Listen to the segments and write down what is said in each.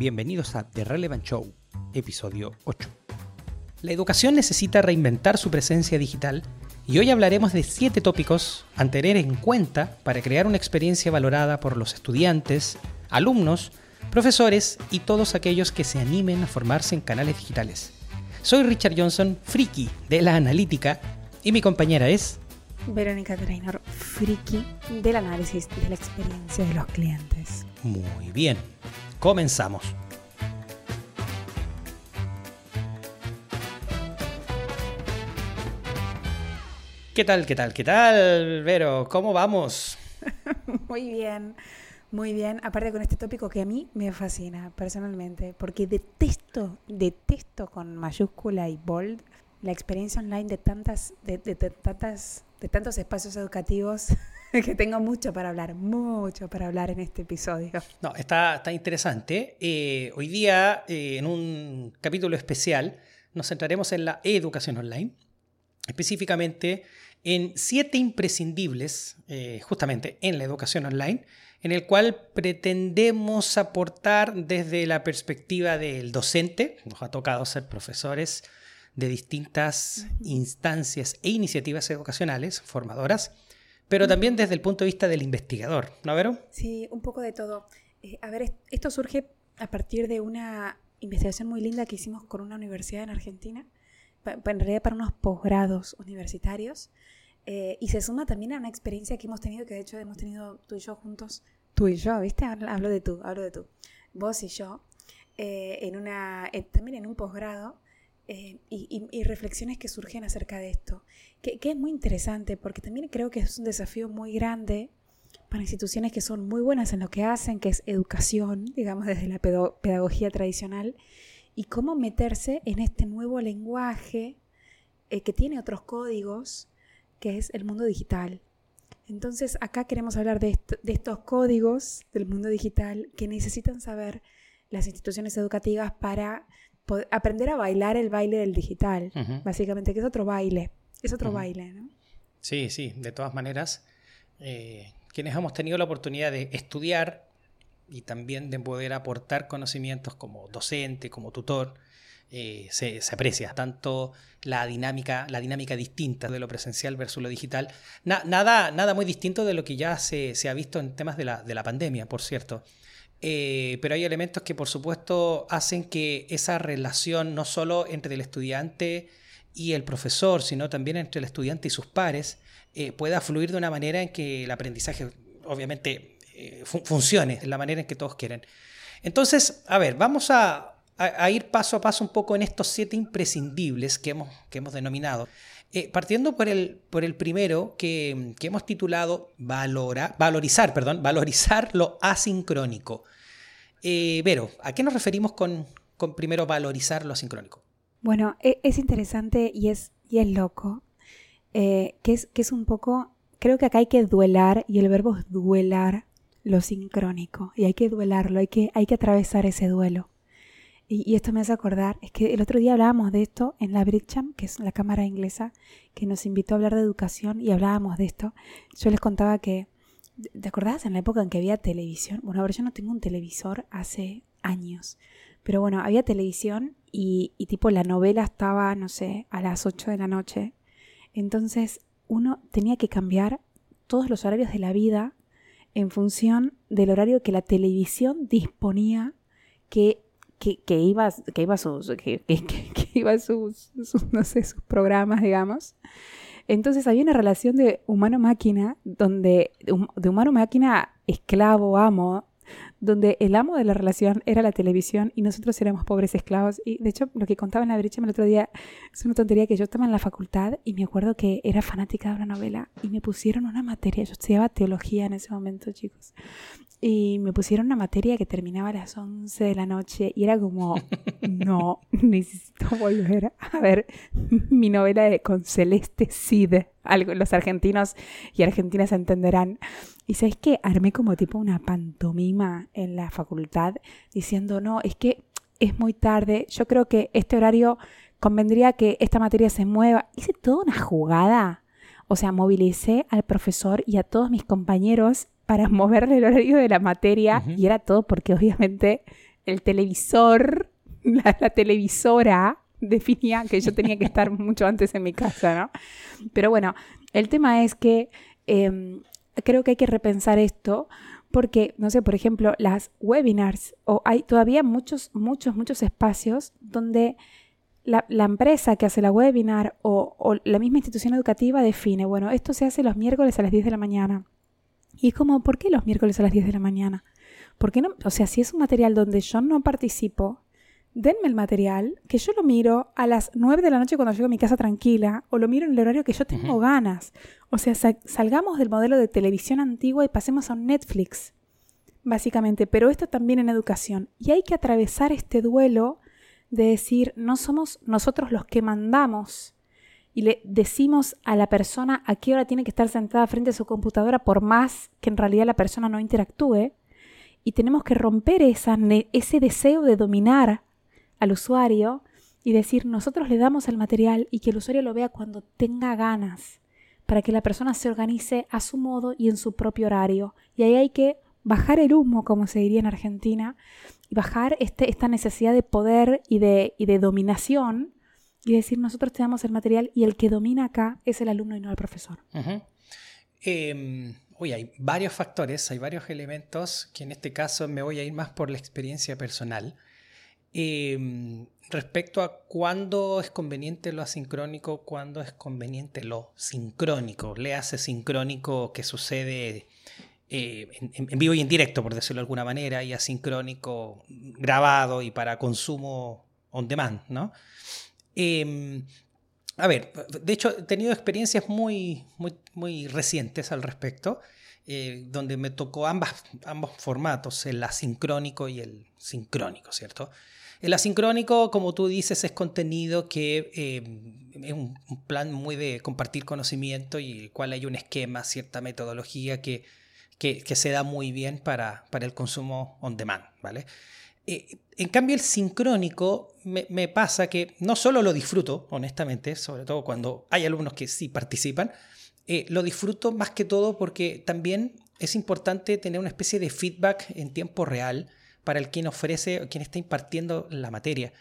Bienvenidos a The Relevant Show, episodio 8. La educación necesita reinventar su presencia digital y hoy hablaremos de 7 tópicos a tener en cuenta para crear una experiencia valorada por los estudiantes, alumnos, profesores y todos aquellos que se animen a formarse en canales digitales. Soy Richard Johnson, friki de la analítica, y mi compañera es... Verónica Trainor, friki del análisis de la experiencia de los clientes. Muy bien, comenzamos. ¿Qué tal, qué tal, qué tal, Vero? ¿Cómo vamos? Muy bien. Muy bien, aparte con este tópico que a mí me fascina personalmente, porque detesto, detesto con mayúscula y bold la experiencia online de tantas, de, tantas, de tantos espacios educativos que tengo mucho para hablar, mucho para hablar en este episodio. No, está, está interesante. Eh, hoy día, eh, en un capítulo especial, nos centraremos en la educación online, específicamente en siete imprescindibles, eh, justamente en la educación online, en el cual pretendemos aportar desde la perspectiva del docente, nos ha tocado ser profesores de distintas instancias e iniciativas educacionales, formadoras, pero también desde el punto de vista del investigador, ¿no, Vero? Sí, un poco de todo. Eh, a ver, esto surge a partir de una investigación muy linda que hicimos con una universidad en Argentina, en realidad para unos posgrados universitarios, eh, y se suma también a una experiencia que hemos tenido, que de hecho hemos tenido tú y yo juntos, tú y yo, ¿viste? Hablo de tú, hablo de tú, vos y yo, eh, en una, también en un posgrado, y, reflexiones que surgen acerca de esto, que, es muy interesante porque también creo que es un desafío muy grande para instituciones que son muy buenas en lo que hacen, que es educación, digamos desde la pedagogía tradicional, y cómo meterse en este nuevo lenguaje que tiene otros códigos, que es el mundo digital. Entonces acá queremos hablar de, estos códigos del mundo digital que necesitan saber las instituciones educativas para aprender a bailar el baile del digital, básicamente, que es otro baile, es otro baile, ¿no? Sí, sí, de todas maneras, eh, quienes hemos tenido la oportunidad de estudiar y también de poder aportar conocimientos como docente, como tutor, eh, se, aprecia tanto la dinámica, la dinámica distinta de lo presencial versus lo digital. nada, nada muy distinto de lo que ya se, ha visto en temas de la, de la pandemia, por cierto. Eh, pero hay elementos que por supuesto hacen que esa relación no solo entre el estudiante y el profesor, sino también entre el estudiante y sus pares, eh, pueda fluir de una manera en que el aprendizaje obviamente funcione, de la manera en que todos quieren. Entonces, a ver, vamos a, a, ir paso a paso un poco en estos siete imprescindibles que hemos, que hemos denominado. Eh, partiendo por el, por el primero que, hemos titulado valora, valorizar, perdón, valorizar lo asincrónico. Eh, Vero, ¿a qué nos referimos con, con, primero valorizar lo asincrónico? Bueno, e, es interesante y es, y es loco, eh, que, es, que es un poco, creo que acá hay que duelar, y el verbo es duelar lo sincrónico, y hay que duelarlo, hay que, hay que atravesar ese duelo. Y, esto me hace acordar, es que el otro día hablábamos de esto en la Bridgeham, que es la cámara inglesa, que nos invitó a hablar de educación y hablábamos de esto. Yo les contaba que, ¿te acordás en la época en que había televisión? Bueno, ahora yo no tengo un televisor hace años, pero bueno, había televisión y, y tipo la novela estaba, no sé, a las 8 de la noche. Entonces uno tenía que cambiar todos los horarios de la vida en función del horario que la televisión disponía que que, iba, que sus, que, iba sus, no sé, sus programas, digamos. Entonces había una relación de humano-máquina, donde de humano-máquina esclavo, amo, donde el amo de la relación era la televisión y nosotros éramos pobres esclavos. Y de hecho, lo que contaba en la brecha el otro día es una tontería que yo estaba en la facultad y me acuerdo que era fanática de una novela y me pusieron una materia, yo estudiaba teología en ese momento, chicos y me pusieron una materia que terminaba a las 11 de la noche y era como, no, necesito volver a ver mi novela de, con Celeste Cid. Algo, los argentinos y argentinas entenderán. Y sabes que armé como tipo una pantomima en la facultad diciendo, no, es que es muy tarde, yo creo que este horario convendría que esta materia se mueva. Hice toda una jugada. O sea, movilicé al profesor y a todos mis compañeros para moverle el horario de la materia y era todo porque obviamente el televisor, la, televisora definía que yo tenía que estar mucho antes en mi casa, ¿no? Pero bueno, el tema es que em, creo que hay que repensar esto porque, no sé, por ejemplo, las webinars, o hay todavía muchos, muchos, muchos espacios donde la, empresa que hace la webinar o, o, la misma institución educativa define, bueno, esto se hace los miércoles a las 10 de la mañana. Y es como, ¿por qué los miércoles a las 10 de la mañana? ¿Por qué no? O sea, si es un material donde yo no participo, denme el material, que yo lo miro a las 9 de la noche cuando llego a mi casa tranquila, o lo miro en el horario que yo tengo ganas. O sea, salgamos del modelo de televisión antigua y pasemos a un Netflix, básicamente. Pero esto también en educación. Y hay que atravesar este duelo de decir, no somos nosotros los que mandamos y le decimos a la persona a qué hora tiene que estar sentada frente a su computadora por más que en realidad la persona no interactúe. Y tenemos que romper esa, ese deseo de dominar al usuario y decir, nosotros le damos el material y que el usuario lo vea cuando tenga ganas, para que la persona se organice a su modo y en su propio horario. Y ahí hay que bajar el humo, como se diría en Argentina, y bajar este, esta necesidad de poder y de, y de dominación y decir, nosotros te damos el material y el que domina acá es el alumno y no el profesor. Em, hay varios factores, hay varios elementos que en este caso me voy a ir más por la experiencia personal. Em, respecto a cuándo es conveniente lo asincrónico, cuándo es conveniente lo sincrónico. Le hace sincrónico que sucede eh, en, vivo y en directo, por decirlo de alguna manera, y asincrónico grabado y para consumo on demand, ¿no? Em, a ver, de hecho he tenido experiencias muy, muy, muy recientes al respecto, eh, donde me tocó ambas, ambos formatos, el asincrónico y el sincrónico, ¿cierto? El asincrónico, como tú dices, es contenido que em, es un, plan muy de compartir conocimiento y el cual hay un esquema, cierta metodología que, que, que se da muy bien para, para el consumo on demand, ¿vale? Eh, en cambio, el sincrónico me, pasa que no solo lo disfruto, honestamente, sobre todo cuando hay alumnos que sí participan, eh, lo disfruto más que todo porque también es importante tener una especie de feedback en tiempo real para el quien ofrece, quien está impartiendo la materia.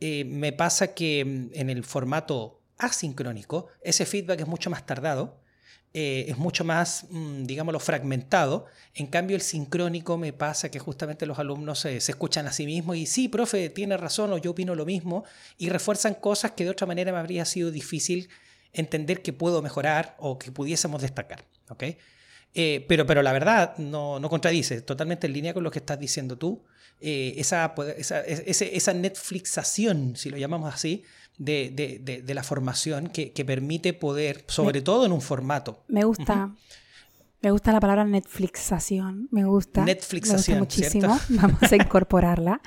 Eh, me pasa que mm, en el formato asincrónico, ese feedback es mucho más tardado eh, es mucho más, mm, digámoslo, fragmentado. En cambio, el sincrónico me pasa que justamente los alumnos se, escuchan a sí mismos y sí, profe, tiene razón o yo opino lo mismo y refuerzan cosas que de otra manera me habría sido difícil entender que puedo mejorar o que pudiésemos destacar. ¿okay? Eh, pero, pero la verdad no, no, contradice, totalmente en línea con lo que estás diciendo tú. Eh, esa, esa, esa Netflixación, si lo llamamos así, de, la formación que, permite poder, sobre todo en un formato. Me gusta. Me gusta la palabra Netflixación, me gusta. Netflixación, muchísimo. Vamos a incorporarla.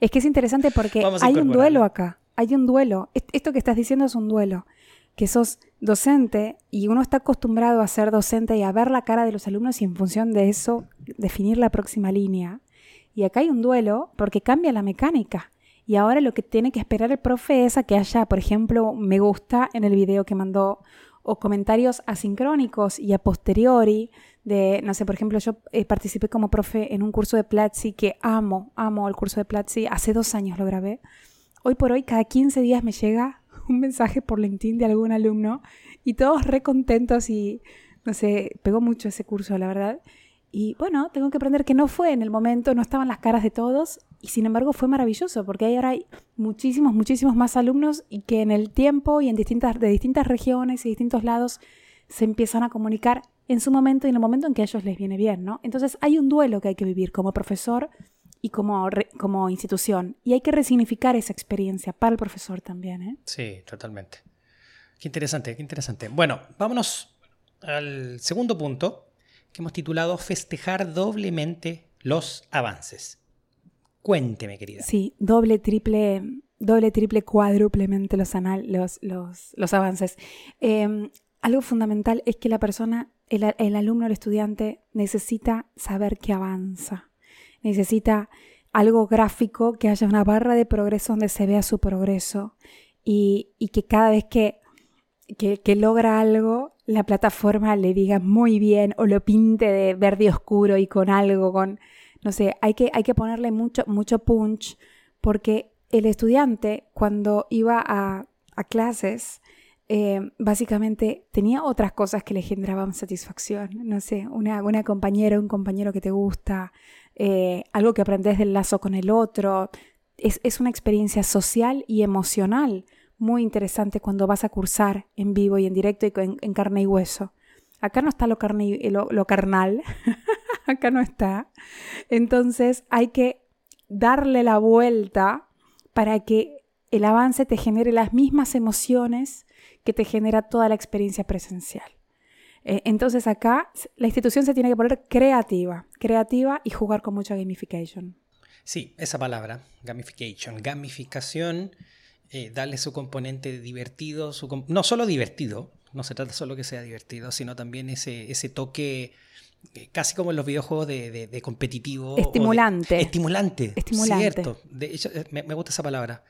es que es interesante porque hay un duelo acá, hay un duelo. Esto que estás diciendo es un duelo, que sos docente y uno está acostumbrado a ser docente y a ver la cara de los alumnos y en función de eso definir la próxima línea. Y acá hay un duelo porque cambia la mecánica. Y ahora lo que tiene que esperar el profe es a que haya, por ejemplo, me gusta en el video que mandó o comentarios asincrónicos y a posteriori de, no sé, por ejemplo, yo eh, participé como profe en un curso de Platzi que amo, amo el curso de Platzi, hace dos años lo grabé. Hoy por hoy, cada 15 días me llega un mensaje por LinkedIn de algún alumno y todos re contentos y, no sé, pegó mucho ese curso, la verdad. Y bueno, tengo que aprender que no fue en el momento, no estaban las caras de todos, y sin embargo fue maravilloso, porque ahora hay muchísimos, muchísimos más alumnos y que en el tiempo y en distintas, de distintas regiones y distintos lados se empiezan a comunicar en su momento y en el momento en que a ellos les viene bien, ¿no? Entonces hay un duelo que hay que vivir como profesor y como, como institución, y hay que resignificar esa experiencia para el profesor también, ¿eh? Sí, totalmente. Qué interesante, qué interesante. Bueno, vámonos al segundo punto, que hemos titulado Festejar doblemente los avances. Cuénteme, querida. Sí, doble, triple, doble, triple, cuádruplemente los, los, los, avances. Em, algo fundamental es que la persona, el, el alumno, el estudiante, necesita saber que avanza. Necesita algo gráfico, que haya una barra de progreso donde se vea su progreso y, y que cada vez que, que, logra algo, la plataforma le diga muy bien o lo pinte de verde oscuro y con algo, con... no sé, hay que, hay que ponerle mucho, mucho punch porque el estudiante cuando iba a, clases, eh, básicamente tenía otras cosas que le generaban satisfacción. No sé, una, una compañera, un compañero que te gusta, eh, algo que aprendes del lazo con el otro. Es, es, una experiencia social y emocional muy interesante cuando vas a cursar en vivo y en directo y en, carne y hueso. Acá no está lo, carnal, acá no está. Entonces hay que darle la vuelta para que el avance te genere las mismas emociones que te genera toda la experiencia presencial. Eh, entonces acá la institución se tiene que poner creativa, creativa y jugar con mucha gamification. Sí, esa palabra, gamification, gamificación, eh, darle su componente divertido, su no solo divertido, no se trata solo que sea divertido, sino también ese, ese toque eh, casi como en los videojuegos de, competitivo. Estimulante. estimulante. Estimulante. Cierto. De hecho, eh, me, gusta esa palabra.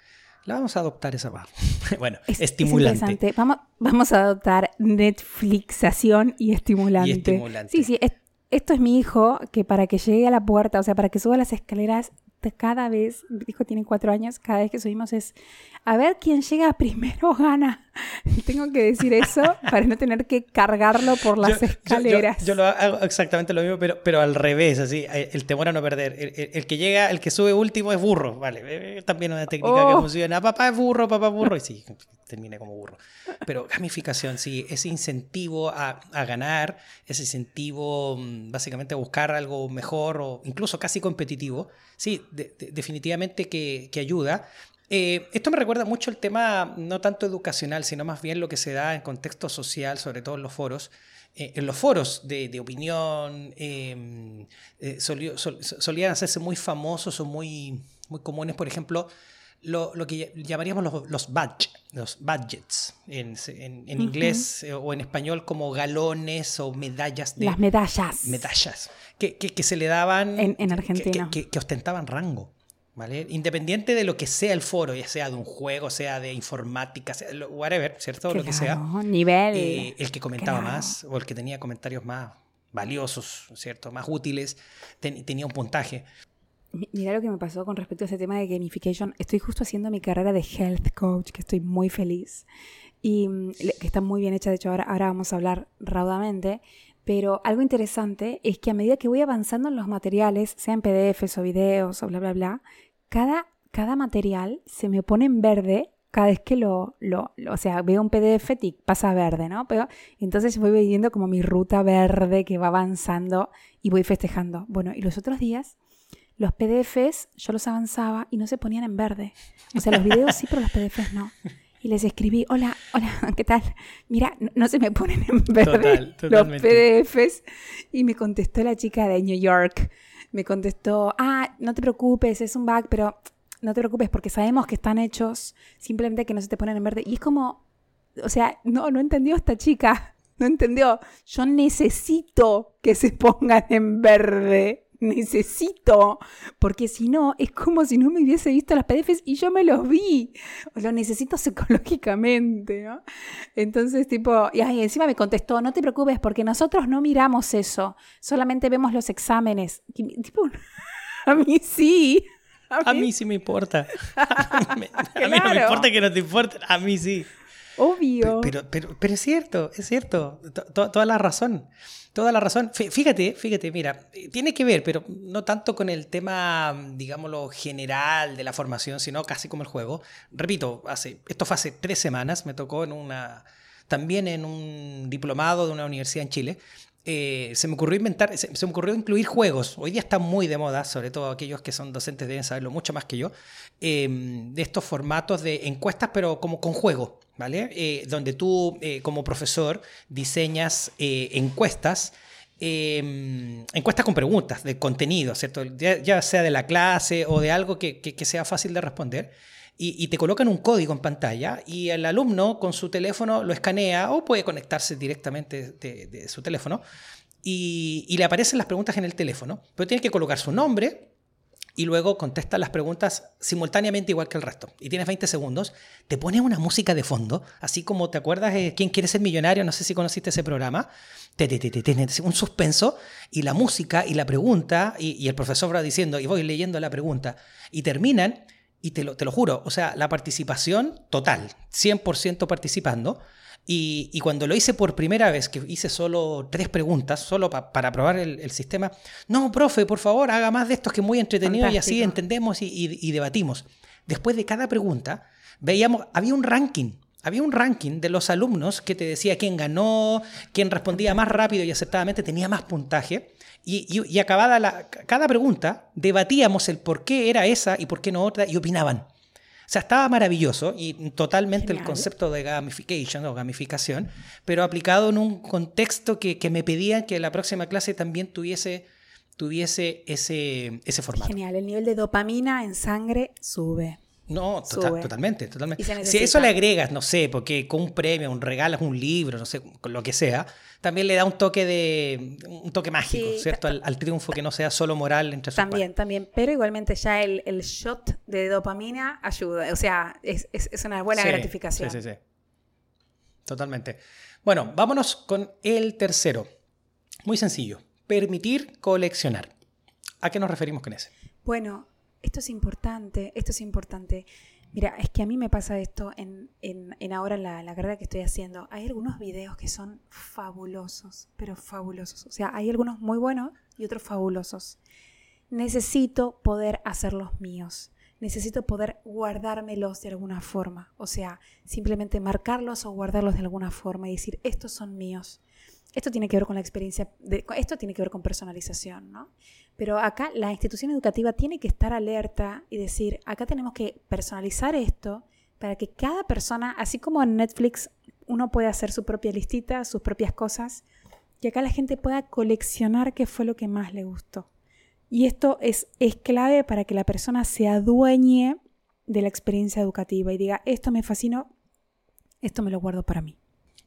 La vamos a adoptar esa palabra. bueno, estimulante. vamos, vamos a adoptar Netflixación y estimulante. Y estimulante. Sí, sí. esto es mi hijo que para que llegue a la puerta, o sea, para que suba las escaleras, cada vez, hijo tiene cuatro años, cada vez que subimos es, a ver quién llega primero gana. Tengo que decir eso para no tener que cargarlo por las escaleras. Yo, lo hago exactamente lo mismo, pero, pero al revés, así, eh, el temor a no perder. El, que llega, el que sube último es burro, vale. Eh, también una técnica que oh. funciona, papá es burro, papá es burro, y sí, termina como burro. Pero gamificación, sí, ese incentivo a, a ganar, ese incentivo mm, básicamente a buscar algo mejor o incluso casi competitivo, sí, definitivamente que, que ayuda. Eh, esto me recuerda mucho el tema no tanto educacional, sino más bien lo que se da en contexto social, sobre todo en los foros. Eh, en los foros de, opinión em, eh, solían hacerse muy famosos o muy, muy comunes, por ejemplo, lo, que llamaríamos los, los badge, los budgets, en, inglés o en español como galones o medallas. De, Las medallas. Medallas, que, se le daban... En, Argentina. que, ostentaban rango. Independiente de lo que sea el foro, ya sea de un juego, sea de informática, sea whatever, ¿cierto? lo que sea. Nivel. Eh, el que comentaba más o el que tenía comentarios más valiosos, ¿cierto? Más útiles, tenía un puntaje. Mira lo que me pasó con respecto a ese tema de gamification. Estoy justo haciendo mi carrera de health coach, que estoy muy feliz y mm, que está muy bien hecha. De hecho, ahora, ahora vamos a hablar raudamente. Pero algo interesante es que a medida que voy avanzando en los materiales, sean PDFs o videos o bla, bla, bla, cada, cada material se me pone en verde cada vez que lo, lo, o sea, veo un PDF y pasa verde, ¿no? Pero entonces voy viendo como mi ruta verde que va avanzando y voy festejando. Bueno, y los otros días, los PDFs yo los avanzaba y no se ponían en verde. O sea, los videos sí, pero los PDFs no y les escribí, hola, hola, ¿qué tal? Mira, no, se me ponen en verde los PDFs. Y me contestó la chica de New York. Me contestó, ah, no te preocupes, es un bug, pero no te preocupes porque sabemos que están hechos, simplemente que no se te ponen en verde. Y es como, o sea, no, no entendió esta chica, no entendió. Yo necesito que se pongan en verde necesito, porque si no, es como si no me hubiese visto las PDFs y yo me los vi, o lo necesito psicológicamente, ¿no? Entonces, tipo, y encima me contestó, no te preocupes, porque nosotros no miramos eso, solamente vemos los exámenes. tipo, a mí sí. A mí, sí me importa. a mí no me importa que no te importe, a mí sí. Obvio. Pero, pero, pero, es cierto, es cierto, toda la razón. Toda la razón. Fíjate, fíjate, mira, tiene que ver, pero no tanto con el tema, digámoslo, general de la formación, sino casi como el juego. Repito, hace, esto fue hace tres semanas, me tocó en una, también en un diplomado de una universidad en Chile. Eh, se me ocurrió inventar, se, me ocurrió incluir juegos. Hoy día está muy de moda, sobre todo aquellos que son docentes deben saberlo mucho más que yo, em, de estos formatos de encuestas, pero como con juego. ¿Vale? Eh, donde tú eh, como profesor diseñas eh, encuestas, em, encuestas con preguntas de contenido, ¿cierto? Ya, sea de la clase o de algo que, sea fácil de responder. Y, te colocan un código en pantalla y el alumno con su teléfono lo escanea o puede conectarse directamente de, su teléfono y, y, le aparecen las preguntas en el teléfono, pero tiene que colocar su nombre, y luego contestas las preguntas simultáneamente igual que el resto. Y tienes 20 segundos, te pones una música de fondo, así como te acuerdas de ¿Quién quiere ser millonario? No sé si conociste ese programa. Te, un suspenso y la música y la pregunta y, el profesor va diciendo y voy leyendo la pregunta y terminan y te lo, te lo juro, o sea, la participación total, 100% participando. Y, cuando lo hice por primera vez, que hice solo tres preguntas, solo para probar el, sistema, no, profe, por favor, haga más de estos que es muy entretenido y así entendemos y, debatimos. Después de cada pregunta, veíamos, había un ranking. Había un ranking de los alumnos que te decía quién ganó, quién respondía más rápido y acertadamente tenía más puntaje. Y, acabada la, cada pregunta, debatíamos el por qué era esa y por qué no otra y opinaban. O sea, estaba maravilloso y totalmente el concepto de gamification o gamificación, pero aplicado en un contexto que, me pedían que la próxima clase también tuviese, tuviese ese, ese formato. Genial, el nivel de dopamina en sangre sube. No, totalmente, totalmente. Si a eso le agregas, no sé, porque con un premio, un regalo, un libro, no sé, con lo que sea, también le da un toque de un toque mágico, ¿cierto? Al, triunfo que no sea solo moral entre sus También, también, pero igualmente ya el, shot de dopamina ayuda, o sea, es, una buena gratificación. Sí, sí, sí. Totalmente. Bueno, vámonos con el tercero. Muy sencillo, permitir coleccionar. ¿A qué nos referimos con ese? Bueno, esto es importante, esto es importante. Mira, es que a mí me pasa esto en, ahora la, la, carrera que estoy haciendo. Hay algunos videos que son fabulosos, pero fabulosos. O sea, hay algunos muy buenos y otros fabulosos. Necesito poder hacerlos míos. Necesito poder guardármelos de alguna forma. O sea, simplemente marcarlos o guardarlos de alguna forma y decir, estos son míos. Esto tiene que ver con la experiencia, de, esto tiene que ver con personalización, ¿no? Pero acá la institución educativa tiene que estar alerta y decir, acá tenemos que personalizar esto para que cada persona, así como en Netflix uno puede hacer su propia listita, sus propias cosas, que acá la gente pueda coleccionar qué fue lo que más le gustó. Y esto es, es clave para que la persona se adueñe de la experiencia educativa y diga, esto me fascinó, esto me lo guardo para mí.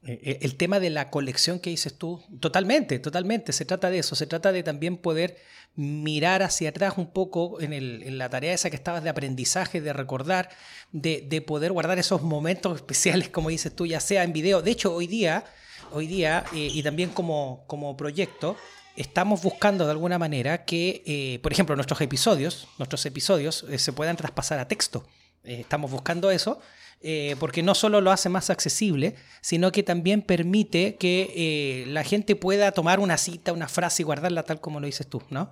Eh, eh, el tema de la colección que dices tú, totalmente, totalmente, se trata de eso, se trata de también poder mirar hacia atrás un poco en, la tarea esa que estabas de aprendizaje, de recordar, de, poder guardar esos momentos especiales, como dices tú, ya sea en video. De hecho, hoy día, hoy día eh, y también como, como proyecto, estamos buscando de alguna manera que, por ejemplo, nuestros episodios, nuestros episodios se puedan traspasar a texto. estamos buscando eso eh, porque no solo lo hace más accesible, sino que también permite que eh, la gente pueda tomar una cita, una frase y guardarla tal como lo dices tú, ¿no?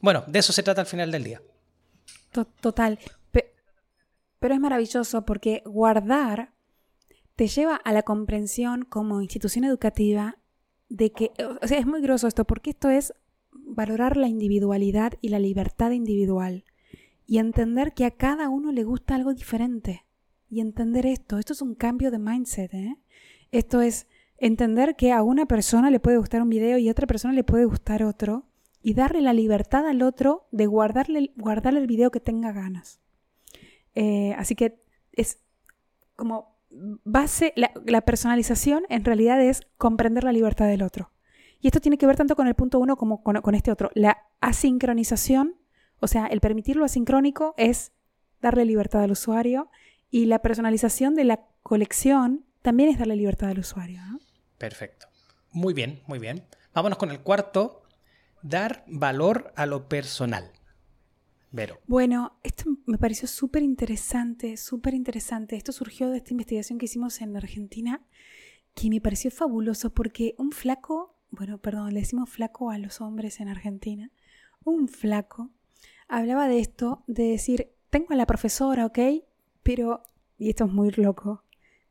Bueno, de eso se trata al final del día. Total. Pero es maravilloso porque guardar te lleva a la comprensión como institución educativa de que, o sea, es muy groso esto, porque esto es valorar la individualidad y la libertad individual y entender que a cada uno le gusta algo diferente y entender esto. Esto es un cambio de mindset. ¿eh? Esto es entender que a una persona le puede gustar un video y a otra persona le puede gustar otro y darle la libertad al otro de guardarle, guardarle el video que tenga ganas. Eh, así que es como base, la, personalización en realidad es comprender la libertad del otro. Y esto tiene que ver tanto con el punto uno como con, con este otro. La asincronización, o sea, el permitir lo asincrónico es darle libertad al usuario y la personalización de la colección también es darle libertad al usuario. Perfecto. Muy bien, muy bien. Vámonos con el cuarto, dar valor a lo personal. Vero. Bueno, esto me pareció súper interesante, súper interesante. Esto surgió de esta investigación que hicimos en Argentina, que me pareció fabuloso porque un flaco, bueno, perdón, le decimos flaco a los hombres en Argentina, un flaco hablaba de esto, de decir, tengo a la profesora, ¿ok? Pero, y esto es muy loco,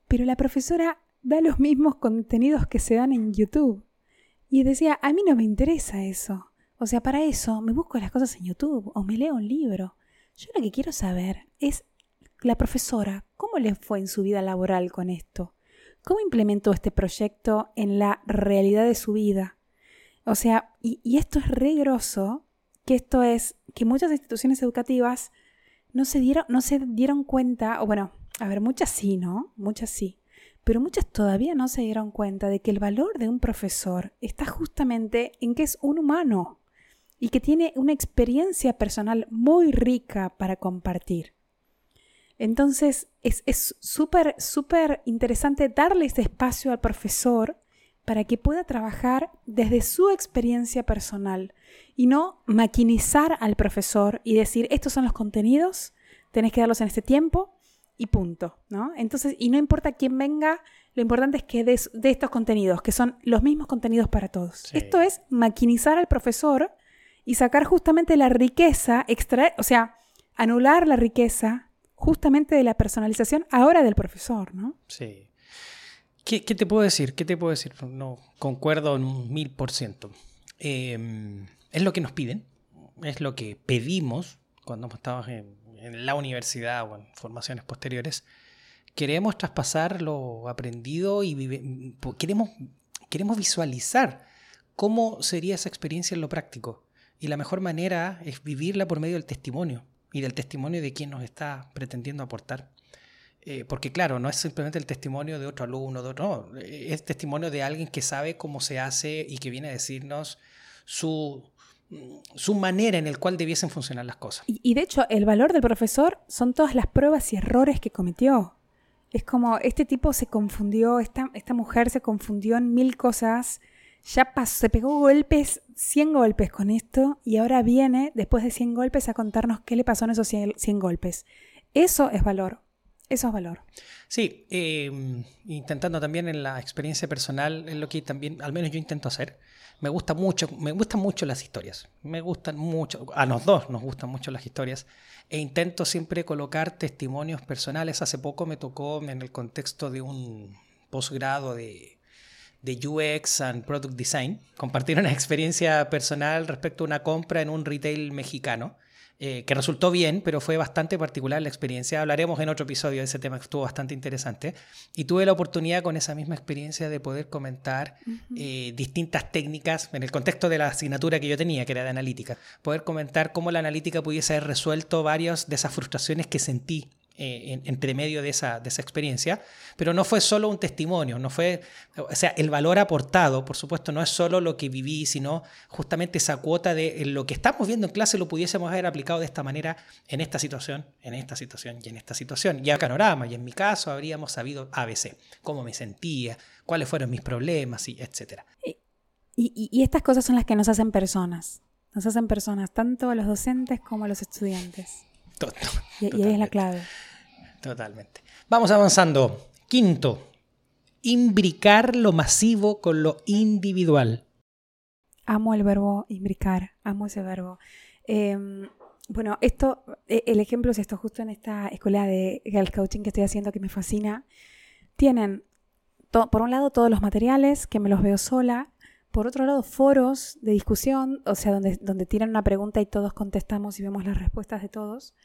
pero la profesora da los mismos contenidos que se dan en YouTube. Y decía, a mí no me interesa eso. O sea, para eso me busco las cosas en YouTube o me leo un libro. Yo lo que quiero saber es la profesora, ¿cómo le fue en su vida laboral con esto? ¿Cómo implementó este proyecto en la realidad de su vida? O sea, y, esto es re grosso, que esto es que muchas instituciones educativas no se dieron, no se dieron cuenta, o bueno, a ver, muchas sí, ¿no? Muchas sí. Pero muchas todavía no se dieron cuenta de que el valor de un profesor está justamente en que es un humano. y que tiene una experiencia personal muy rica para compartir. Entonces es súper, súper interesante darle ese espacio al profesor para que pueda trabajar desde su experiencia personal y no maquinizar al profesor y decir, estos son los contenidos, tenés que darlos en este tiempo y punto, ¿no? Entonces, y no importa quién venga, lo importante es que de, de estos contenidos, que son los mismos contenidos para todos. Esto es maquinizar al profesor y sacar justamente la riqueza, extraer, o sea, anular la riqueza justamente de la personalización ahora del profesor, ¿no? Sí. ¿Qué, te puedo decir? ¿Qué te puedo decir? No, concuerdo en un mil por ciento. Em, es lo que nos piden, es lo que pedimos cuando estamos en, en la universidad o en formaciones posteriores. Queremos traspasar lo aprendido y queremos, queremos visualizar cómo sería esa experiencia en lo práctico. Y la mejor manera es vivirla por medio del testimonio y del testimonio de quien nos está pretendiendo aportar. Eh, porque claro, no es simplemente el testimonio de otro alumno, de otro, no, es testimonio de alguien que sabe cómo se hace y que viene a decirnos su, su manera en el cual debiesen funcionar las cosas. Y, de hecho, el valor del profesor son todas las pruebas y errores que cometió. Es como, este tipo se confundió, esta, esta mujer se confundió en mil cosas, ya pasó, se pegó golpes, 100 golpes con esto, y ahora viene, después de 100 golpes, a contarnos qué le pasó en esos 100, golpes. Eso es valor, eso es valor. Sí, eh, intentando también en la experiencia personal, es lo que también, al menos yo intento hacer. Me gusta mucho, me gustan mucho las historias. Me gustan mucho, a los dos nos gustan mucho las historias. E intento siempre colocar testimonios personales. Hace poco me tocó en el contexto de un posgrado de de UX and Product Design, compartir una experiencia personal respecto a una compra en un retail mexicano, eh, que resultó bien, pero fue bastante particular la experiencia. Hablaremos en otro episodio de ese tema que estuvo bastante interesante. Y tuve la oportunidad con esa misma experiencia de poder comentar eh, distintas técnicas en el contexto de la asignatura que yo tenía, que era de analítica. Poder comentar cómo la analítica pudiese haber resuelto varias de esas frustraciones que sentí eh, entre medio de esa, de esa experiencia, pero no fue solo un testimonio, no fue, o sea, el valor aportado, por supuesto, no es solo lo que viví, sino justamente esa cuota de lo que estamos viendo en clase lo pudiésemos haber aplicado de esta manera en esta situación, en esta situación y en esta situación. Y a panorama, y en mi caso habríamos sabido ABC, cómo me sentía, cuáles fueron mis problemas, y etcétera. Y, y estas cosas son las que nos hacen personas, nos hacen personas, tanto a los docentes como a los estudiantes. y, ahí es la clave. Totalmente. Vamos avanzando. Quinto, imbricar lo masivo con lo individual. Amo el verbo imbricar, amo ese verbo. Em, bueno, esto, e, el ejemplo es esto, justo en esta escuela de Girls Coaching que estoy haciendo que me fascina. Tienen, por un lado, todos los materiales que me los veo sola. Por otro lado, foros de discusión, o sea, donde, donde tiran una pregunta y todos contestamos y vemos las respuestas de todos.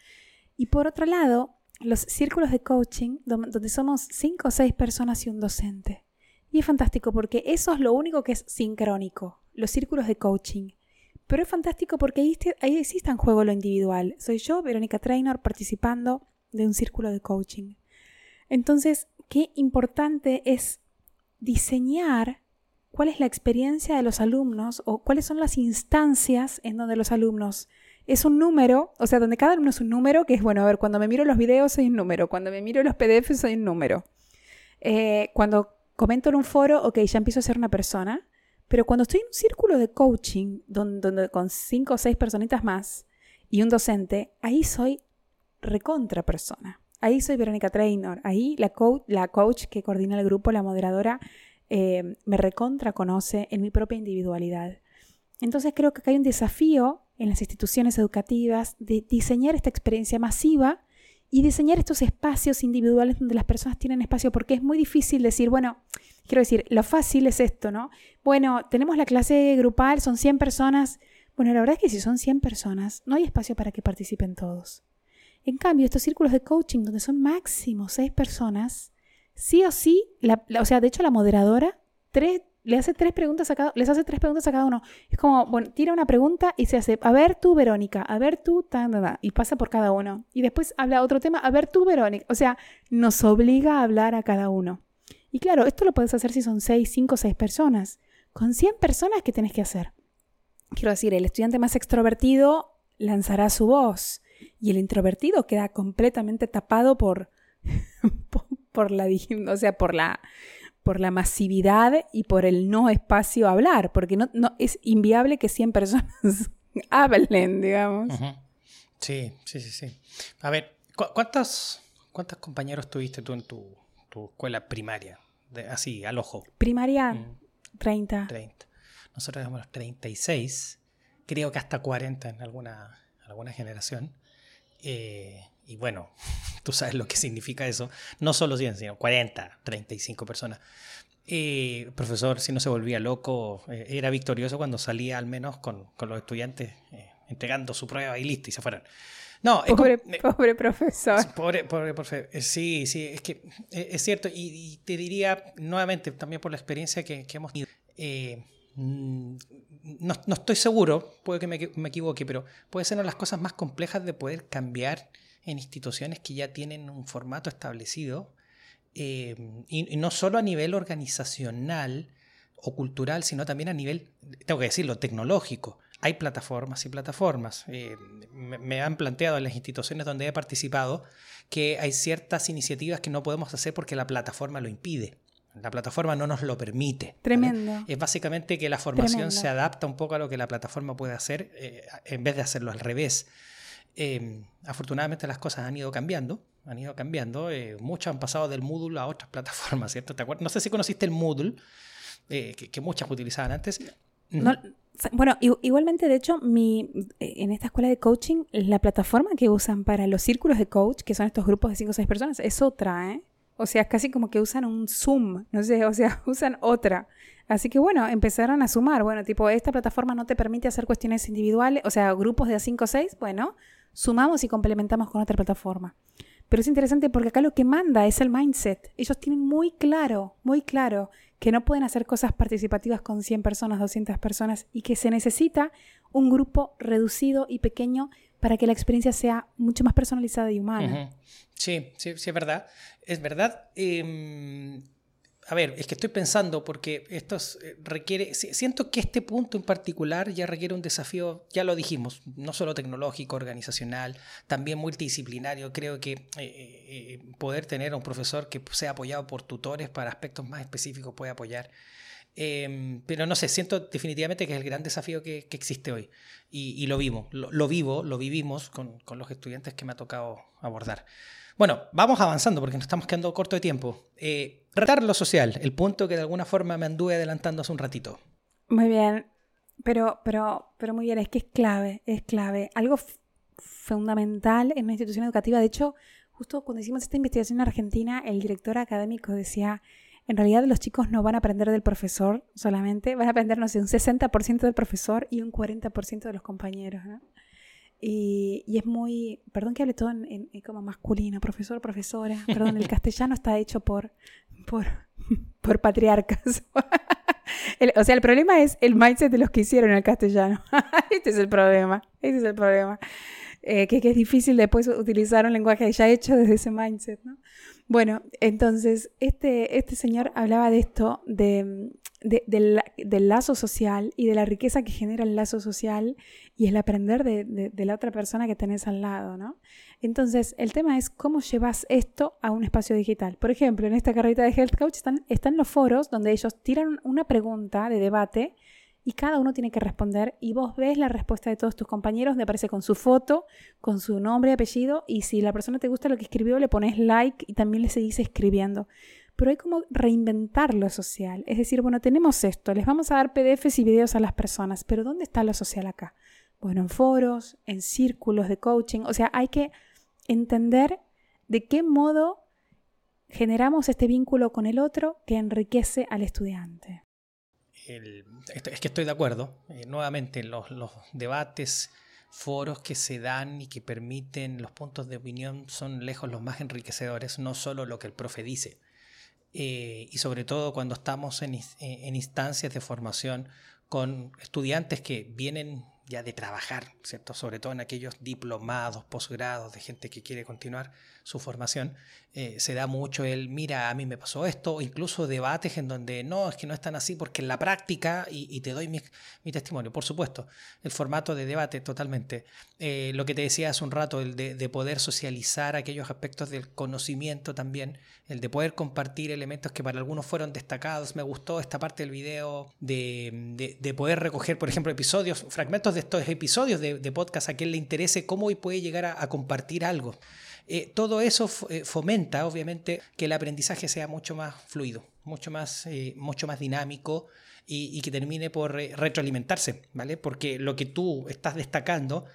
Y por otro lado, los círculos de coaching donde somos cinco o seis personas y un docente. Y es fantástico porque eso es lo único que es sincrónico, los círculos de coaching. Pero es fantástico porque ahí, ahí existe en juego lo individual. Soy yo, Verónica Trainer, participando de un círculo de coaching. Entonces, qué importante es diseñar cuál es la experiencia de los alumnos o cuáles son las instancias en donde los alumnos es un número, o sea, donde cada alumno es un número, que es, bueno, a ver, cuando me miro los videos soy un número, cuando me miro los PDFs soy un número. Eh, cuando comento en un foro, ok, ya empiezo a ser una persona, pero cuando estoy en un círculo de coaching, donde, con cinco o seis personitas más y un docente, ahí soy recontra persona. Ahí soy Verónica Trainor, ahí la coach, que coordina el grupo, la moderadora, eh, me recontra conoce en mi propia individualidad. Entonces creo que acá hay un desafío en las instituciones educativas de diseñar esta experiencia masiva y diseñar estos espacios individuales donde las personas tienen espacio, porque es muy difícil decir, bueno, quiero decir, lo fácil es esto, ¿no? Bueno, tenemos la clase grupal, son 100 personas. Bueno, la verdad es que si son 100 personas, no hay espacio para que participen todos. En cambio, estos círculos de coaching, donde son máximo 6 personas, sí o sí, o sea, de hecho la moderadora, tres, le hace tres preguntas a cada, les hace tres preguntas a cada uno. Es como, bueno, tira una pregunta y se hace, a ver tú, Verónica, a ver tú, ta, y pasa por cada uno. Y después habla otro tema, a ver tú, Verónica. O sea, nos obliga a hablar a cada uno. Y claro, esto lo puedes hacer si son seis, cinco, seis personas. Con 100 personas, ¿qué tienes que hacer? quiero decir, el estudiante más extrovertido lanzará su voz y el introvertido queda completamente tapado por, por, la, o sea, por la, por la masividad y por el no espacio a hablar, porque no, no es inviable que 100 personas hablen, digamos. Sí, sí, sí, sí. A ver, ¿cuántos, ¿cuántos compañeros tuviste tú en tu, escuela primaria? así, al ojo. Primaria, 30. Mm. 30. Nosotros tenemos 36, creo que hasta 40 en alguna, alguna generación. Eh, y bueno, tú sabes lo que significa eso. No solo 100, sino 40, 35 personas. Eh, profesor, si no se volvía loco, eh, era victorioso cuando salía al menos con, con los estudiantes eh, entregando su prueba y listo, y se fueron. No, pobre, pobre profesor. Pobre, pobre profesor. Sí, sí, es que es cierto. Y, te diría nuevamente, también por la experiencia que, que hemos tenido, mm, no, no, estoy seguro, puede que me, me, equivoque, pero puede ser una de las cosas más complejas de poder cambiar en instituciones que ya tienen un formato establecido, eh, y, no solo a nivel organizacional o cultural, sino también a nivel, tengo que decirlo, tecnológico. Hay plataformas y plataformas. Eh, me, han planteado en las instituciones donde he participado que hay ciertas iniciativas que no podemos hacer porque la plataforma lo impide. La plataforma no nos lo permite. Tremendo. Es básicamente que la formación se adapta un poco a lo que la plataforma puede hacer eh, en vez de hacerlo al revés. Em, afortunadamente las cosas han ido cambiando, han ido cambiando. Eh, muchos han pasado del Moodle a otras plataformas, ¿cierto? ¿Te no sé si conociste el Moodle, eh, que, muchas utilizaban antes. bueno, igualmente, de hecho, mi, en esta escuela de coaching, la plataforma que usan para los círculos de coach, que son estos grupos de 5 o 6 personas, es otra, ¿eh? O sea, es casi como que usan un Zoom, no sé, o sea, usan otra. Así que bueno, empezaron a sumar, bueno, tipo, esta plataforma no te permite hacer cuestiones individuales, o sea, grupos de a 5 o 6, bueno, sumamos y complementamos con otra plataforma. Pero es interesante porque acá lo que manda es el mindset. Ellos tienen muy claro, muy claro que no pueden hacer cosas participativas con 100 personas, 200 personas y que se necesita un grupo reducido y pequeño para que la experiencia sea mucho más personalizada y humana. Sí, sí, sí, es verdad. Es verdad. Em, a ver, es que estoy pensando porque esto eh, requiere, siento que este punto en particular ya requiere un desafío, ya lo dijimos, no solo tecnológico, organizacional, también multidisciplinario. Creo que eh, eh, poder tener a un profesor que sea apoyado por tutores para aspectos más específicos puede apoyar. Em, pero no sé, siento definitivamente que es el gran desafío que, existe hoy. Y, lo vivo, lo, vivo, lo vivimos con, con los estudiantes que me ha tocado abordar. Bueno, vamos avanzando porque nos estamos quedando corto de tiempo. Eh, lo social, el punto que de alguna forma me anduve adelantando hace un ratito. Muy bien, pero, pero, pero muy bien, es que es clave, es clave. Algo fundamental en una institución educativa. De hecho, justo cuando hicimos esta investigación en Argentina, el director académico decía, en realidad los chicos no van a aprender del profesor solamente, van a aprender, no sé, un 60% del profesor y un 40% de los compañeros. ¿no? Y, es muy, perdón que hable todo en, como masculino, profesor, profesora, perdón, el castellano está hecho por, por, patriarcas. o sea, el problema es el mindset de los que hicieron el castellano. este es el problema, este es el problema. Eh, que, es difícil después utilizar un lenguaje ya hecho desde ese mindset, ¿no? Bueno, entonces, este, este señor hablaba de esto, de, del, lazo social y de la riqueza que genera el lazo social y el aprender de, la otra persona que tenés al lado, ¿no? Entonces, el tema es cómo llevas esto a un espacio digital. Por ejemplo, en esta carreta de Health Coach están, están los foros donde ellos tiran una pregunta de debate y cada uno tiene que responder y vos ves la respuesta de todos tus compañeros, me aparece con su foto, con su nombre y apellido y si la persona te gusta lo que escribió le pones like y también le seguís escribiendo. Pero hay como reinventar lo social, es decir, bueno, tenemos esto, les vamos a dar PDFs y videos a las personas, pero ¿dónde está lo social acá? Bueno, en foros, en círculos de coaching, o sea, hay que entender de qué modo generamos este vínculo con el otro que enriquece al estudiante es que estoy de acuerdo. Eh, nuevamente, los, debates, foros que se dan y que permiten los puntos de opinión son lejos los más enriquecedores, no solo lo que el profe dice. Eh, y sobre todo cuando estamos en, instancias de formación con estudiantes que vienen ya de trabajar, ¿cierto? Sobre todo en aquellos diplomados, posgrados de gente que quiere continuar su formación, eh, se da mucho el, mira, a mí me pasó esto, incluso debates en donde no, es que no es tan así porque en la práctica, y, te doy mi, testimonio, por supuesto, el formato de debate totalmente. Eh, lo que te decía hace un rato, el de, poder socializar aquellos aspectos del conocimiento también, el de poder compartir elementos que para algunos fueron destacados, me gustó esta parte del video, de, de poder recoger, por ejemplo, episodios, fragmentos de estos episodios de, podcast a quien le interese cómo puede llegar a, compartir algo. Eh, todo eso eh, fomenta, obviamente, que el aprendizaje sea mucho más fluido, mucho más, eh, mucho más dinámico y, que termine por retroalimentarse, ¿vale? Porque lo que tú estás destacando,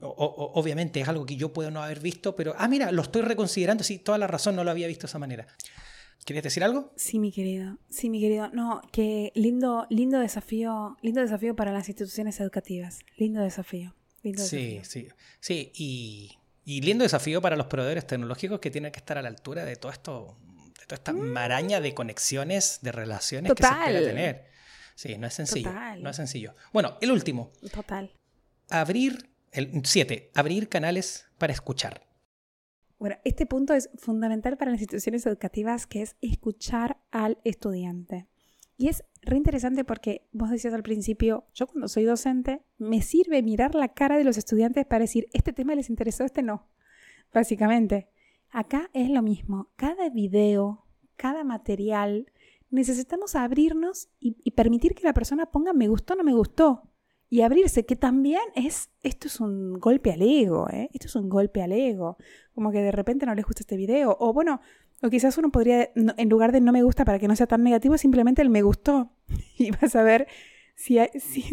obviamente es algo que yo puedo no haber visto, pero, ah, mira, lo estoy reconsiderando, sí, toda la razón no lo había visto de esa manera. ¿Querías decir algo? Sí, mi querido. Sí, mi querido. No, que lindo, lindo desafío, lindo desafío para las instituciones educativas. Lindo desafío. sí, sí, sí. Y, y, lindo desafío para los proveedores tecnológicos que tienen que estar a la altura de todo esto, de toda esta mm. maraña de conexiones, de relaciones que se quiera tener. Sí, no es sencillo. No es sencillo. Bueno, el último. Total. Abrir, el 7, abrir canales para escuchar. Bueno, este punto es fundamental para las instituciones educativas, que es escuchar al estudiante. Y es re interesante porque vos decías al principio, yo cuando soy docente, me sirve mirar la cara de los estudiantes para decir, este tema les interesó, este no. Básicamente, acá es lo mismo. Cada video, cada material, necesitamos abrirnos y, permitir que la persona ponga me gustó, no me gustó y abrirse, que también es, esto es un golpe al ego, ¿eh? esto es un golpe al ego, como que de repente no les gusta este video, o bueno, o quizás uno podría, en lugar de no me gusta para que no sea tan negativo, simplemente el me gustó, y vas a ver si,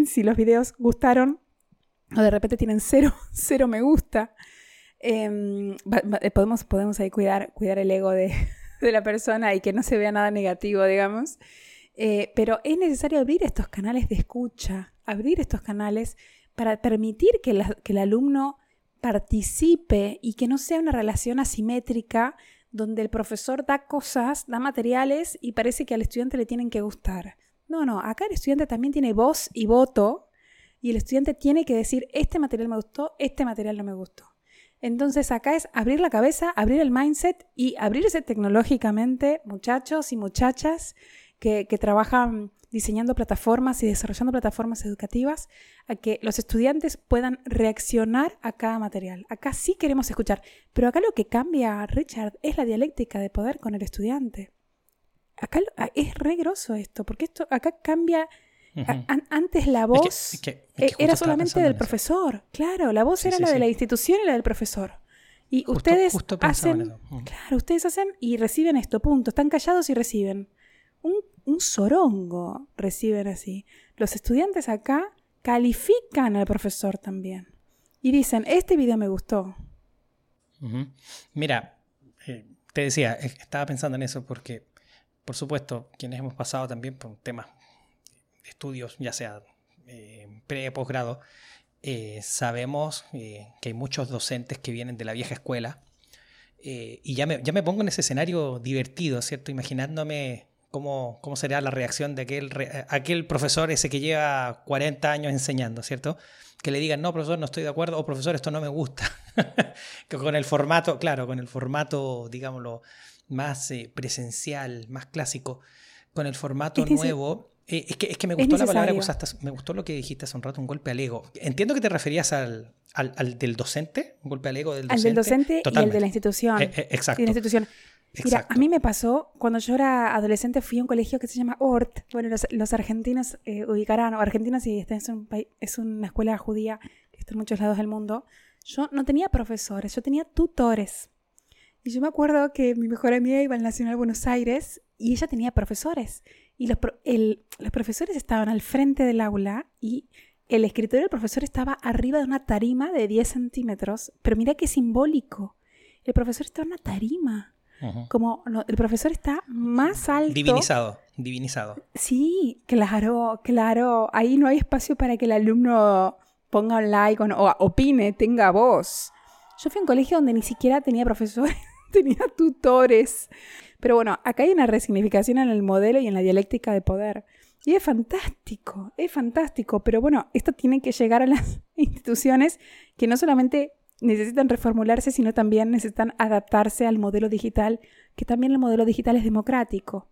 si, los videos gustaron, o de repente tienen cero, cero me gusta. Em, eh, podemos, podemos ahí cuidar, cuidar el ego de, de la persona y que no se vea nada negativo, digamos. Eh, pero es necesario abrir estos canales de escucha, abrir estos canales para permitir que, el alumno participe y que no sea una relación asimétrica donde el profesor da cosas, da materiales y parece que al estudiante le tienen que gustar. No, no, acá el estudiante también tiene voz y voto y el estudiante tiene que decir, este material me gustó, este material no me gustó. Entonces acá es abrir la cabeza, abrir el mindset y abrirse tecnológicamente, muchachos y muchachas, que, trabajan diseñando plataformas y desarrollando plataformas educativas a que los estudiantes puedan reaccionar a cada material. Acá sí queremos escuchar, pero acá lo que cambia, Richard, es la dialéctica de poder con el estudiante. Acá es re esto, porque esto acá cambia. antes la voz e, era solamente del profesor. Claro, la voz era la de la institución y la del profesor. Y ustedes hacen. Claro, ustedes hacen y reciben esto, punto. Están callados y reciben un, un sorongo reciben así. Los estudiantes acá califican al profesor también y dicen, este video me gustó. Mira, eh, te decía, estaba pensando en eso porque, por supuesto, quienes hemos pasado también por temas de estudios, ya sea eh, pre posgrado, eh, sabemos que hay muchos docentes que vienen de la vieja escuela. y ya me, ya me pongo en ese escenario divertido, ¿cierto? Imaginándome cómo, cómo sería la reacción de aquel, aquel profesor ese que lleva 40 años enseñando, ¿cierto? Que le digan, no, profesor, no estoy de acuerdo, o profesor, esto no me gusta. que con el formato, claro, con el formato, digámoslo, más eh, presencial, más clásico, con el formato nuevo. Eh, es, que, es que me gustó la palabra que usaste, me gustó lo que dijiste hace un rato, un golpe al ego. Entiendo que te referías al, al, del docente, un golpe al ego del docente. Al del docente y el de la institución. Eh, exacto. Y la institución. Mira, a mí me pasó, cuando yo era adolescente fui a un colegio que se llama ORT. Bueno, los, argentinos eh, ubicarán, o argentinos sí, este es, un es una escuela judía que está en muchos lados del mundo. Yo no tenía profesores, yo tenía tutores. Y yo me acuerdo que mi mejor amiga iba al Nacional Buenos Aires y ella tenía profesores. Y los, los profesores estaban al frente del aula y el escritorio del profesor estaba arriba de una tarima de 10 centímetros. Pero mira qué simbólico. El profesor estaba en una tarima. Como el profesor está más alto. Divinizado, divinizado. Sí, claro, claro. Ahí no hay espacio para que el alumno ponga un like o, opine, tenga voz. Yo fui a un colegio donde ni siquiera tenía profesores, tenía tutores. Pero bueno, acá hay una resignificación en el modelo y en la dialéctica de poder. Y es fantástico, es fantástico. Pero bueno, esto tiene que llegar a las instituciones que no solamente necesitan reformularse, sino también necesitan adaptarse al modelo digital, que también el modelo digital es democrático.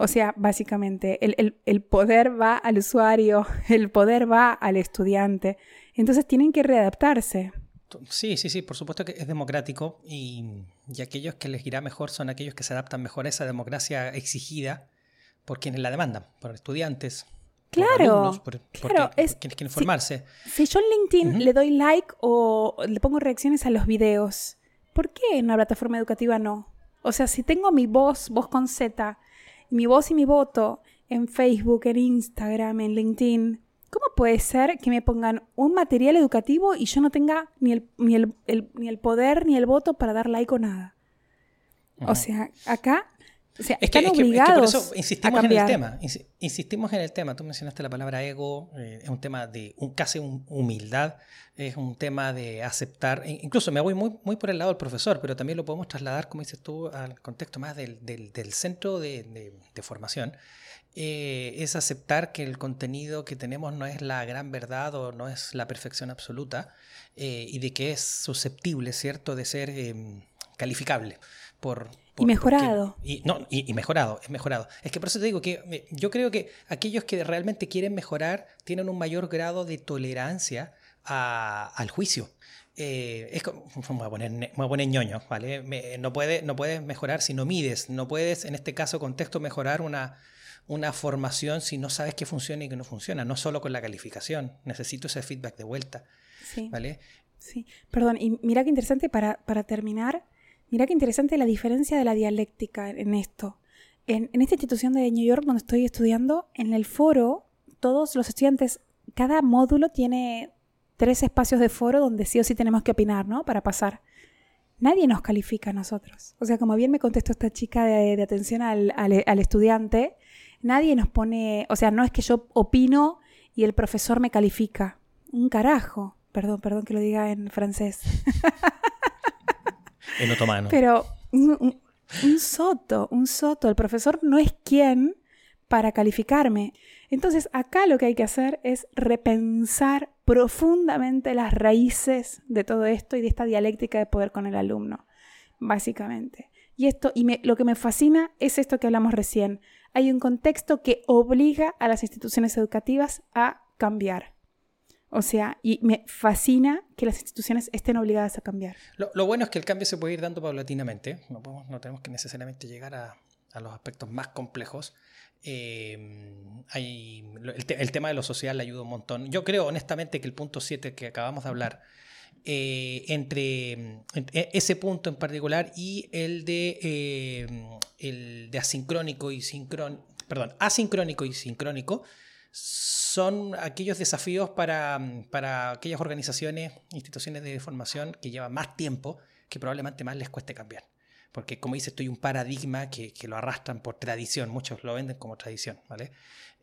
O sea, básicamente, el, poder va al usuario, el poder va al estudiante. Entonces tienen que readaptarse. Sí, sí, sí, por supuesto que es democrático y, aquellos que les irá mejor son aquellos que se adaptan mejor a esa democracia exigida por quienes la demandan, por estudiantes. Claro, por alumnos, por, claro, quienes quieren informarse. Si, yo en LinkedIn le doy like o le pongo reacciones a los videos, ¿por qué en una plataforma educativa no? O sea, si tengo mi voz, voz con Z, mi voz y mi voto en Facebook, en Instagram, en LinkedIn, ¿cómo puede ser que me pongan un material educativo y yo no tenga ni el, ni el, ni el poder ni el voto para dar like o nada? O sea, acá o sea, es, que, obligados por eso insistimos en el tema. Insistimos en el tema. Tú mencionaste la palabra ego, eh, es un tema de un, casi humildad, es un tema de aceptar. E incluso me voy muy, muy por el lado del profesor, pero también lo podemos trasladar, como dices tú, al contexto más del, del, centro de, de, formación. Eh, es aceptar que el contenido que tenemos no es la gran verdad o no es la perfección absoluta eh, y de que es susceptible, ¿cierto?, de ser em, calificable por, y mejorado. y, no, y, mejorado, es mejorado. Es que por eso te digo que yo creo que aquellos que realmente quieren mejorar tienen un mayor grado de tolerancia al juicio. Eh, es como, me voy a poner, me voy a poner ñoño, ¿vale? no, puede, no puedes mejorar si no mides, no puedes, en este caso, contexto, mejorar una, una formación si no sabes qué funciona y qué no funciona, no solo con la calificación, necesito ese feedback de vuelta, sí. ¿vale? Sí, perdón, y mira qué interesante para, para terminar, Mira qué interesante la diferencia de la dialéctica en esto. En, esta institución de New York donde estoy estudiando, en el foro, todos los estudiantes, cada módulo tiene tres espacios de foro donde sí o sí tenemos que opinar, ¿no? Para pasar. Nadie nos califica a nosotros. O sea, como bien me contestó esta chica de, atención al, al estudiante, nadie nos pone, o sea, no es que yo opino y el profesor me califica. Un carajo. Perdón, perdón que lo diga en francés. Pero un, soto, un soto. El profesor no es quien para calificarme. Entonces acá lo que hay que hacer es repensar profundamente las raíces de todo esto y de esta dialéctica de poder con el alumno, básicamente. Y esto, y lo que me fascina es esto que hablamos recién. Hay un contexto que obliga a las instituciones educativas a cambiar. O sea, y me fascina que las instituciones estén obligadas a cambiar. Lo, bueno es que el cambio se puede ir dando paulatinamente. No, no tenemos que necesariamente llegar a, los aspectos más complejos. Eh, hay, el, tema de lo social ayuda un montón. Yo creo honestamente que el punto 7 que acabamos de hablar, eh, entre, ese punto en particular y el de, eh, el de asincrónico y sincrónico, perdón, asincrónico y sincrónico, son aquellos desafíos para, para, aquellas organizaciones, instituciones de formación que llevan más tiempo, que probablemente más les cueste cambiar. Porque, como dice, estoy un paradigma que, que, lo arrastran por tradición, muchos lo venden como tradición, ¿vale?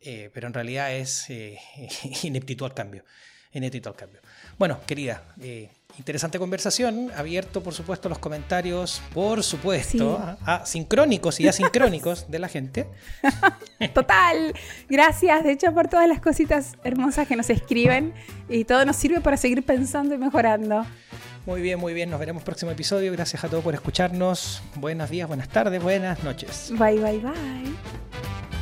Eh, pero en realidad es eh, ineptitud al cambio. Ineptitud al cambio. Bueno, querida, eh, interesante conversación. Abierto, por supuesto, los comentarios, por supuesto, a, sincrónicos y asincrónicos de la gente. Total. Gracias, de hecho, por todas las cositas hermosas que nos escriben y todo nos sirve para seguir pensando y mejorando. Muy bien, muy bien. Nos veremos próximo episodio. Gracias a todos por escucharnos. Buenos días, buenas tardes, buenas noches. Bye, bye, bye.